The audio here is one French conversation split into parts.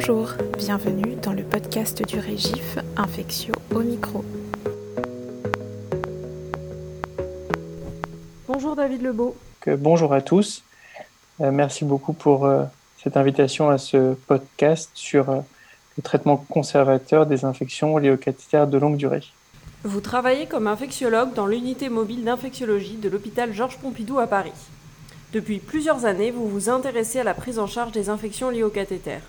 Bonjour, bienvenue dans le podcast du Régif Infectio au micro. Bonjour David Lebeau. bonjour à tous. Euh, merci beaucoup pour euh, cette invitation à ce podcast sur euh, le traitement conservateur des infections liées aux cathéters de longue durée. Vous travaillez comme infectiologue dans l'unité mobile d'infectiologie de l'hôpital Georges Pompidou à Paris. Depuis plusieurs années, vous vous intéressez à la prise en charge des infections liées aux cathéters.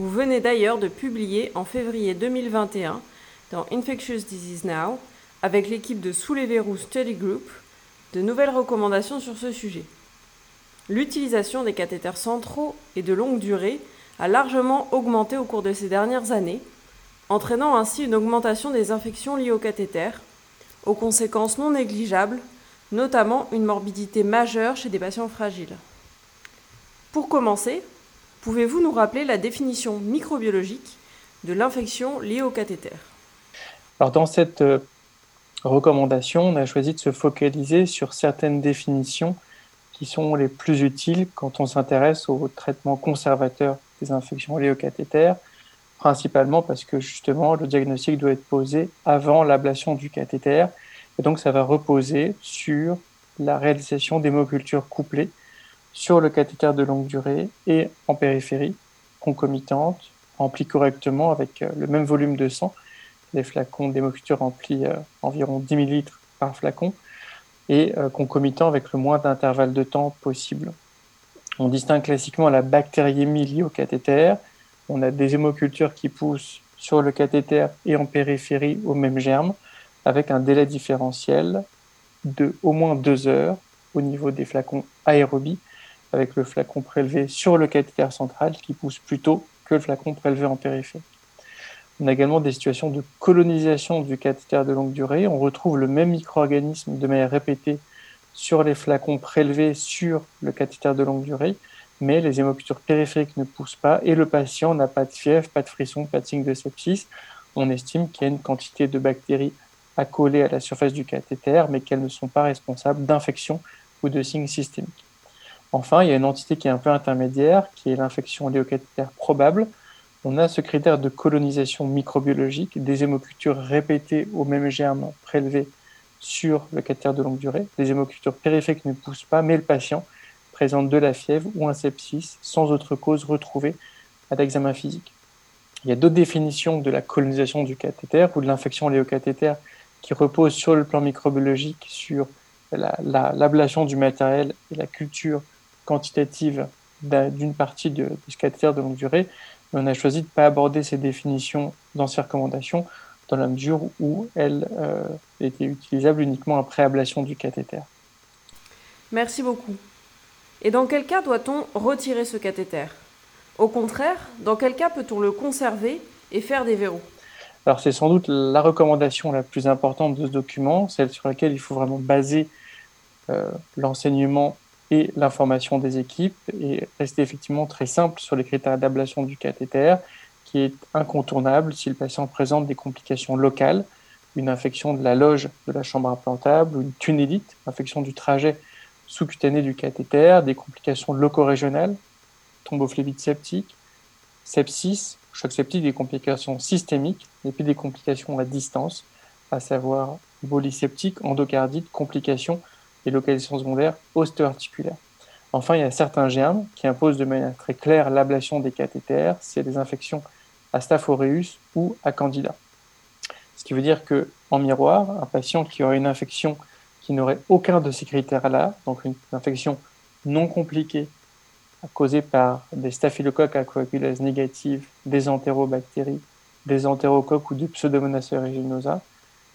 Vous venez d'ailleurs de publier en février 2021 dans Infectious Disease Now, avec l'équipe de Sous les verrous Study Group, de nouvelles recommandations sur ce sujet. L'utilisation des cathéters centraux et de longue durée a largement augmenté au cours de ces dernières années, entraînant ainsi une augmentation des infections liées aux cathéters, aux conséquences non négligeables, notamment une morbidité majeure chez des patients fragiles. Pour commencer, pouvez-vous nous rappeler la définition microbiologique de l'infection liée au cathéter? Alors dans cette euh, recommandation, on a choisi de se focaliser sur certaines définitions qui sont les plus utiles quand on s'intéresse au traitement conservateur des infections liées au cathéter, principalement parce que justement le diagnostic doit être posé avant l'ablation du cathéter. Et donc ça va reposer sur la réalisation d'hémocultures couplées sur le cathéter de longue durée et en périphérie, concomitante, remplie correctement avec euh, le même volume de sang. Les flacons d'hémoculture remplis euh, environ 10 ml par flacon et euh, concomitant avec le moins d'intervalle de temps possible. On distingue classiquement la bactériémie liée au cathéter. On a des hémocultures qui poussent sur le cathéter et en périphérie au même germe, avec un délai différentiel de au moins deux heures au niveau des flacons aérobies, avec le flacon prélevé sur le cathéter central qui pousse plus tôt que le flacon prélevé en périphérie. On a également des situations de colonisation du cathéter de longue durée. On retrouve le même micro-organisme de manière répétée sur les flacons prélevés sur le cathéter de longue durée, mais les hémocultures périphériques ne poussent pas et le patient n'a pas de fièvre, pas de frisson, pas de signe de sepsis. On estime qu'il y a une quantité de bactéries accolées à la surface du cathéter, mais qu'elles ne sont pas responsables d'infection ou de signes systémiques. Enfin, il y a une entité qui est un peu intermédiaire, qui est l'infection liée probable. On a ce critère de colonisation microbiologique, des hémocultures répétées au même germe prélevées sur le cathéter de longue durée. Les hémocultures périphériques ne poussent pas, mais le patient présente de la fièvre ou un sepsis sans autre cause retrouvée à l'examen physique. Il y a d'autres définitions de la colonisation du cathéter ou de l'infection liée au cathéter qui reposent sur le plan microbiologique, sur l'ablation du matériel et la culture quantitative d'une partie de, ce cathéter de longue durée. Mais on a choisi de ne pas aborder ces définitions dans ces recommandations dans la mesure où elles euh, étaient utilisables uniquement après ablation du cathéter. Merci beaucoup. Et dans quel cas doit-on retirer ce cathéter? Au contraire, dans quel cas peut-on le conserver et faire des verrous? Alors c'est sans doute la recommandation la plus importante de ce document, celle sur laquelle il faut vraiment baser euh, l'enseignement et l'information des équipes et rester effectivement très simple sur les critères d'ablation du cathéter qui est incontournable si le patient présente des complications locales, une infection de la loge de la chambre implantable une tunnélite, infection du trajet sous-cutané du cathéter, des complications loco-régionales, thrombophlébite septique, sepsis, choc septique, des complications systémiques, et puis des complications à distance, à savoir bolie septique, endocardite, complications et localisation secondaire ostéo-articulaire. Enfin, il y a certains germes qui imposent de manière très claire l'ablation des cathéters, c'est des infections à Staph aureus ou à Candida. Ce qui veut dire que, en miroir, un patient qui aurait une infection qui n'aurait aucun de ces critères-là, donc une infection non compliquée causée par des staphylocoques à coagulase négative, des entérobactéries, des entérocoques ou du pseudomonas aeruginosa,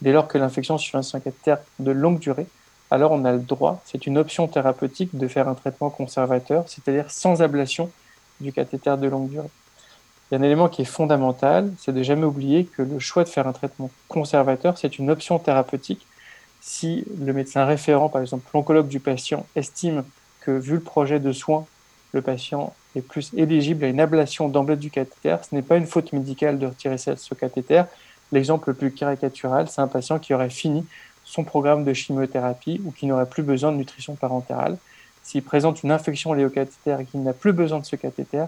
dès lors que l'infection sur un cathéter de longue durée, alors on a le droit, c'est une option thérapeutique de faire un traitement conservateur, c'est-à-dire sans ablation du cathéter de longue durée. Il y a un élément qui est fondamental, c'est de jamais oublier que le choix de faire un traitement conservateur, c'est une option thérapeutique. Si le médecin référent, par exemple l'oncologue du patient, estime que vu le projet de soins, le patient est plus éligible à une ablation d'emblée du cathéter, ce n'est pas une faute médicale de retirer ce cathéter. L'exemple le plus caricatural, c'est un patient qui aurait fini son programme de chimiothérapie ou qui n'aurait plus besoin de nutrition parentérale. S'il présente une infection cathéter et qu'il n'a plus besoin de ce cathéter,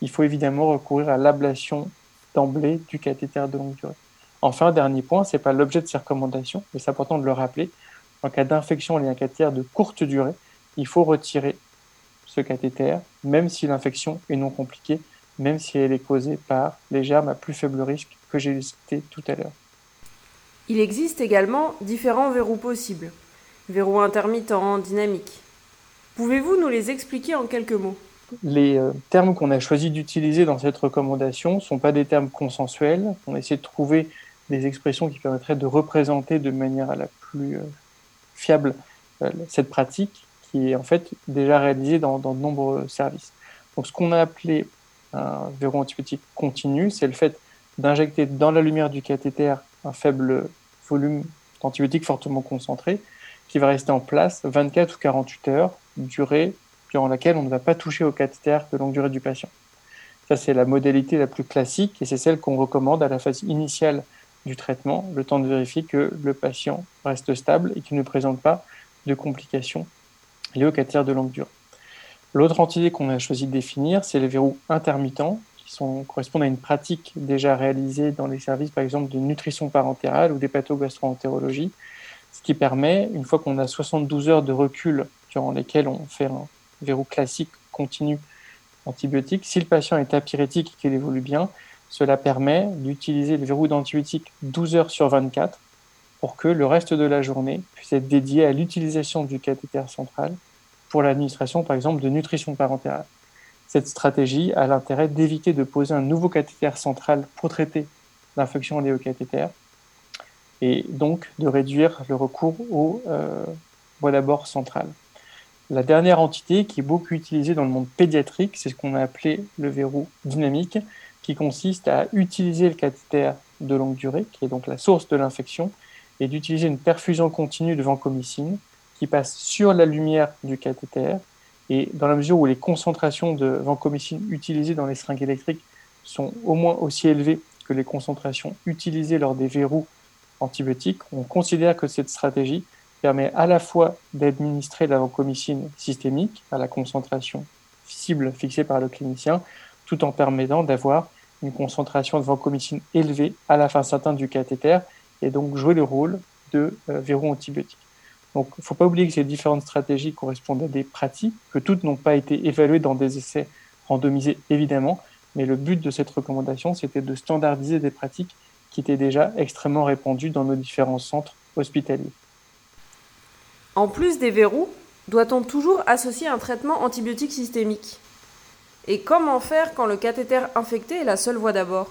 il faut évidemment recourir à l'ablation d'emblée du cathéter de longue durée. Enfin, dernier point, ce n'est pas l'objet de ces recommandations, mais c'est important de le rappeler. En cas d'infection liée à un cathéter de courte durée, il faut retirer ce cathéter, même si l'infection est non compliquée, même si elle est causée par les germes à plus faible risque que j'ai cité tout à l'heure. Il existe également différents verrous possibles. Verrou intermittent, dynamique. Pouvez-vous nous les expliquer en quelques mots? Les euh, termes qu'on a choisi d'utiliser dans cette recommandation ne sont pas des termes consensuels. On essaie de trouver des expressions qui permettraient de représenter de manière la plus euh, fiable euh, cette pratique qui est en fait déjà réalisée dans, dans de nombreux services. Donc ce qu'on a appelé un verrou antibiotique continu, c'est le fait d'injecter dans la lumière du cathéter un faible volume d'antibiotiques fortement concentré qui va rester en place 24 ou 48 heures, durée durant laquelle on ne va pas toucher au cathéter de longue durée du patient. Ça, c'est la modalité la plus classique et c'est celle qu'on recommande à la phase initiale du traitement, le temps de vérifier que le patient reste stable et qu'il ne présente pas de complications liées au cathéter de longue durée. L'autre entité qu'on a choisi de définir, c'est les verrous intermittents, correspondent à une pratique déjà réalisée dans les services, par exemple, de nutrition parentérale ou d'hépatogastro-entérologie, ce qui permet, une fois qu'on a 72 heures de recul durant lesquelles on fait un verrou classique continu antibiotique, si le patient est apyrétique et qu'il évolue bien, cela permet d'utiliser le verrou d'antibiotique 12 heures sur 24 pour que le reste de la journée puisse être dédié à l'utilisation du cathéter central pour l'administration, par exemple, de nutrition parentérale. Cette stratégie a l'intérêt d'éviter de poser un nouveau cathéter central pour traiter l'infection liée au et donc de réduire le recours au euh, d'abord central. La dernière entité qui est beaucoup utilisée dans le monde pédiatrique, c'est ce qu'on a appelé le verrou dynamique, qui consiste à utiliser le cathéter de longue durée, qui est donc la source de l'infection, et d'utiliser une perfusion continue de vancomycine qui passe sur la lumière du cathéter. Et dans la mesure où les concentrations de vancomycine utilisées dans les seringues électriques sont au moins aussi élevées que les concentrations utilisées lors des verrous antibiotiques, on considère que cette stratégie permet à la fois d'administrer la vancomycine systémique à la concentration cible fixée par le clinicien, tout en permettant d'avoir une concentration de vancomycine élevée à la fin certaine du cathéter et donc jouer le rôle de euh, verrou antibiotique. Donc, il ne faut pas oublier que ces différentes stratégies correspondent à des pratiques, que toutes n'ont pas été évaluées dans des essais randomisés, évidemment, mais le but de cette recommandation, c'était de standardiser des pratiques qui étaient déjà extrêmement répandues dans nos différents centres hospitaliers. En plus des verrous, doit-on toujours associer un traitement antibiotique systémique? Et comment faire quand le cathéter infecté est la seule voie d'abord?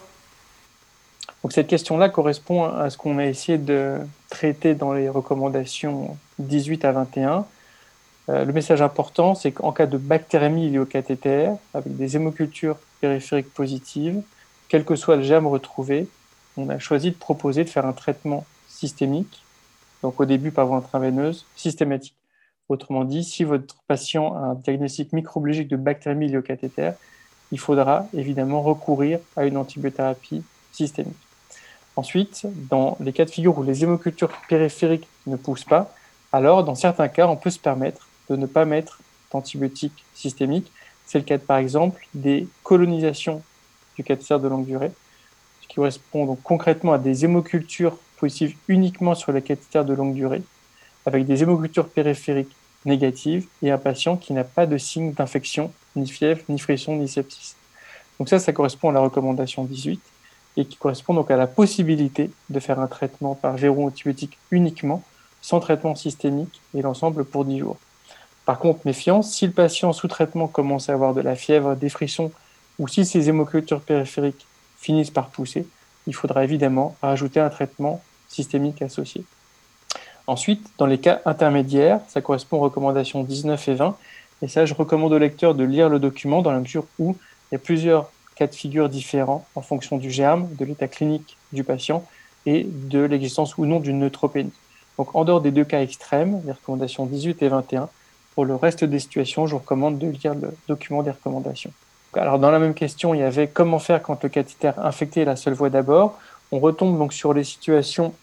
Donc cette question-là correspond à ce qu'on a essayé de traiter dans les recommandations 18 à 21. Euh, le message important, c'est qu'en cas de bactérémie liée au cathéter, avec des hémocultures périphériques positives, quel que soit le germe retrouvé, on a choisi de proposer de faire un traitement systémique, donc au début par voie intraveineuse, systématique. Autrement dit, si votre patient a un diagnostic microbiologique de bactérémie liée au cathéter, il faudra évidemment recourir à une antibiothérapie systémique. Ensuite, dans les cas de figure où les hémocultures périphériques ne poussent pas, alors dans certains cas, on peut se permettre de ne pas mettre d'antibiotiques systémiques. C'est le cas par exemple des colonisations du cathéter de longue durée, ce qui correspond donc concrètement à des hémocultures positives uniquement sur le cathéter de longue durée, avec des hémocultures périphériques négatives et un patient qui n'a pas de signe d'infection, ni fièvre, ni frisson, ni sepsis. Donc ça, ça correspond à la recommandation 18 et qui correspond donc à la possibilité de faire un traitement par verrou antibiotique uniquement, sans traitement systémique et l'ensemble pour 10 jours. Par contre, méfiance, si le patient sous traitement commence à avoir de la fièvre, des frissons, ou si ses hémocultures périphériques finissent par pousser, il faudra évidemment rajouter un traitement systémique associé. Ensuite, dans les cas intermédiaires, ça correspond aux recommandations 19 et 20, et ça, je recommande au lecteur de lire le document dans la mesure où il y a plusieurs cas de figure différents en fonction du germe, de l'état clinique du patient et de l'existence ou non d'une neutropénie. Donc en dehors des deux cas extrêmes, les recommandations 18 et 21, pour le reste des situations, je vous recommande de lire le document des recommandations. Alors dans la même question, il y avait comment faire quand le cathéter infecté est la seule voie d'abord. On retombe donc sur les situations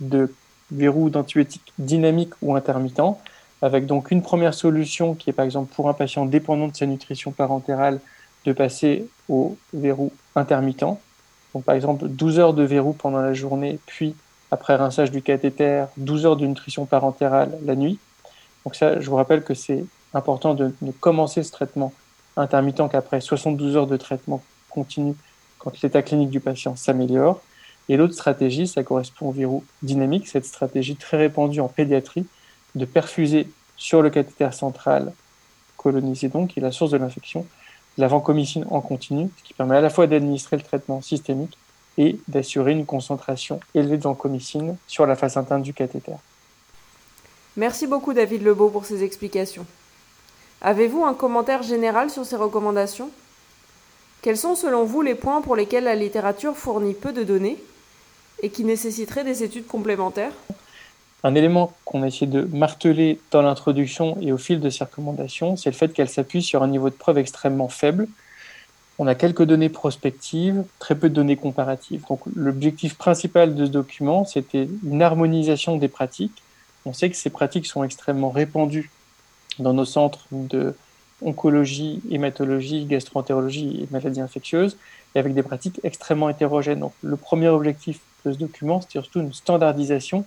de verrou d'antibiotiques dynamiques ou intermittents, avec donc une première solution qui est par exemple pour un patient dépendant de sa nutrition parentérale de passer au verrou intermittent. Donc, par exemple, 12 heures de verrou pendant la journée, puis après rinçage du cathéter, 12 heures de nutrition parentérale la nuit. Donc ça, je vous rappelle que c'est important de ne commencer ce traitement intermittent qu'après 72 heures de traitement continu quand l'état clinique du patient s'améliore. Et l'autre stratégie, ça correspond au verrou dynamique, cette stratégie très répandue en pédiatrie de perfuser sur le cathéter central colonisé donc, qui est la source de l'infection, la vancomycine en continu, ce qui permet à la fois d'administrer le traitement systémique et d'assurer une concentration élevée de vancomycine sur la face interne du cathéter. Merci beaucoup David Lebeau pour ces explications. Avez-vous un commentaire général sur ces recommandations? Quels sont selon vous les points pour lesquels la littérature fournit peu de données et qui nécessiteraient des études complémentaires? Un élément qu'on a essayé de marteler dans l'introduction et au fil de ces recommandations, c'est le fait qu'elles s'appuient sur un niveau de preuve extrêmement faible. On a quelques données prospectives, très peu de données comparatives. Donc l'objectif principal de ce document, c'était une harmonisation des pratiques. On sait que ces pratiques sont extrêmement répandues dans nos centres de oncologie, hématologie, gastroentérologie et maladies infectieuses, et avec des pratiques extrêmement hétérogènes. Donc, le premier objectif de ce document, c'est surtout une standardisation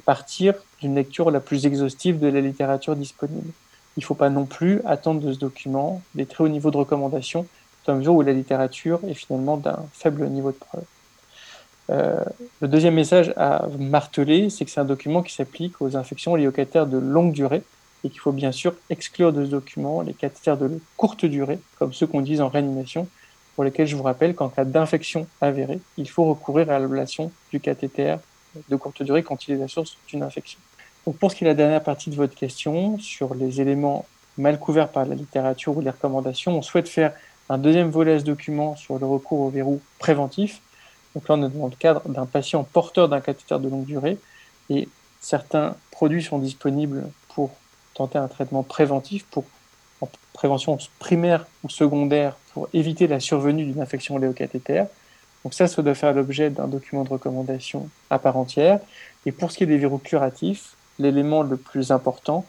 partir d'une lecture la plus exhaustive de la littérature disponible. Il ne faut pas non plus attendre de ce document des très hauts niveaux de recommandation, dans la mesure où la littérature est finalement d'un faible niveau de preuve. Euh, le deuxième message à marteler, c'est que c'est un document qui s'applique aux infections liées aux cathéters de longue durée et qu'il faut bien sûr exclure de ce document les cathéters de courte durée, comme ceux qu'on dit en réanimation, pour lesquels je vous rappelle qu'en cas d'infection avérée, il faut recourir à l'ablation du cathéter de courte durée quand il est la source d'une infection. Donc pour ce qui est de la dernière partie de votre question, sur les éléments mal couverts par la littérature ou les recommandations, on souhaite faire un deuxième volet à ce document sur le recours au verrou préventif. Donc là, on est dans le cadre d'un patient porteur d'un cathéter de longue durée et certains produits sont disponibles pour tenter un traitement préventif, pour en prévention primaire ou secondaire, pour éviter la survenue d'une infection léocathétaire. Donc ça, ça doit faire l'objet d'un document de recommandation à part entière. Et pour ce qui est des verrous curatifs, l'élément le plus important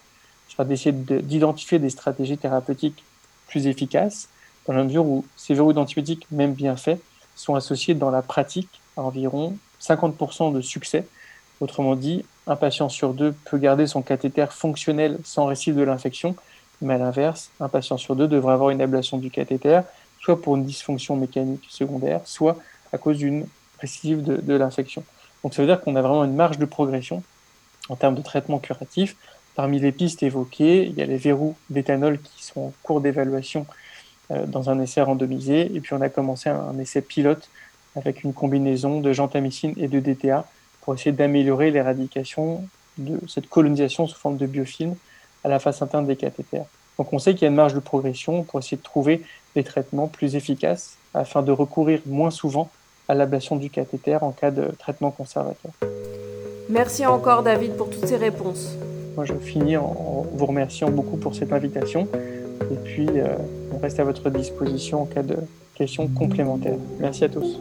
sera d'essayer d'identifier des stratégies thérapeutiques plus efficaces, dans la mesure où ces verrous d'antibiotiques, même bien faits, sont associés dans la pratique à environ 50% de succès. Autrement dit, un patient sur deux peut garder son cathéter fonctionnel sans récif de l'infection, mais à l'inverse, un patient sur deux devrait avoir une ablation du cathéter, soit pour une dysfonction mécanique secondaire, soit à cause d'une récidive de, l'infection. Donc ça veut dire qu'on a vraiment une marge de progression en termes de traitement curatif. Parmi les pistes évoquées, il y a les verrous d'éthanol qui sont en cours d'évaluation euh, dans un essai randomisé. Et puis on a commencé un, essai pilote avec une combinaison de gentamicine et de DTA pour essayer d'améliorer l'éradication de cette colonisation sous forme de biofilm à la face interne des cathéters. Donc on sait qu'il y a une marge de progression pour essayer de trouver des traitements plus efficaces afin de recourir moins souvent à l'ablation du cathéter en cas de traitement conservateur. Merci encore David pour toutes ces réponses. Moi je finis en vous remerciant beaucoup pour cette invitation et puis euh, on reste à votre disposition en cas de questions complémentaires. Merci à tous.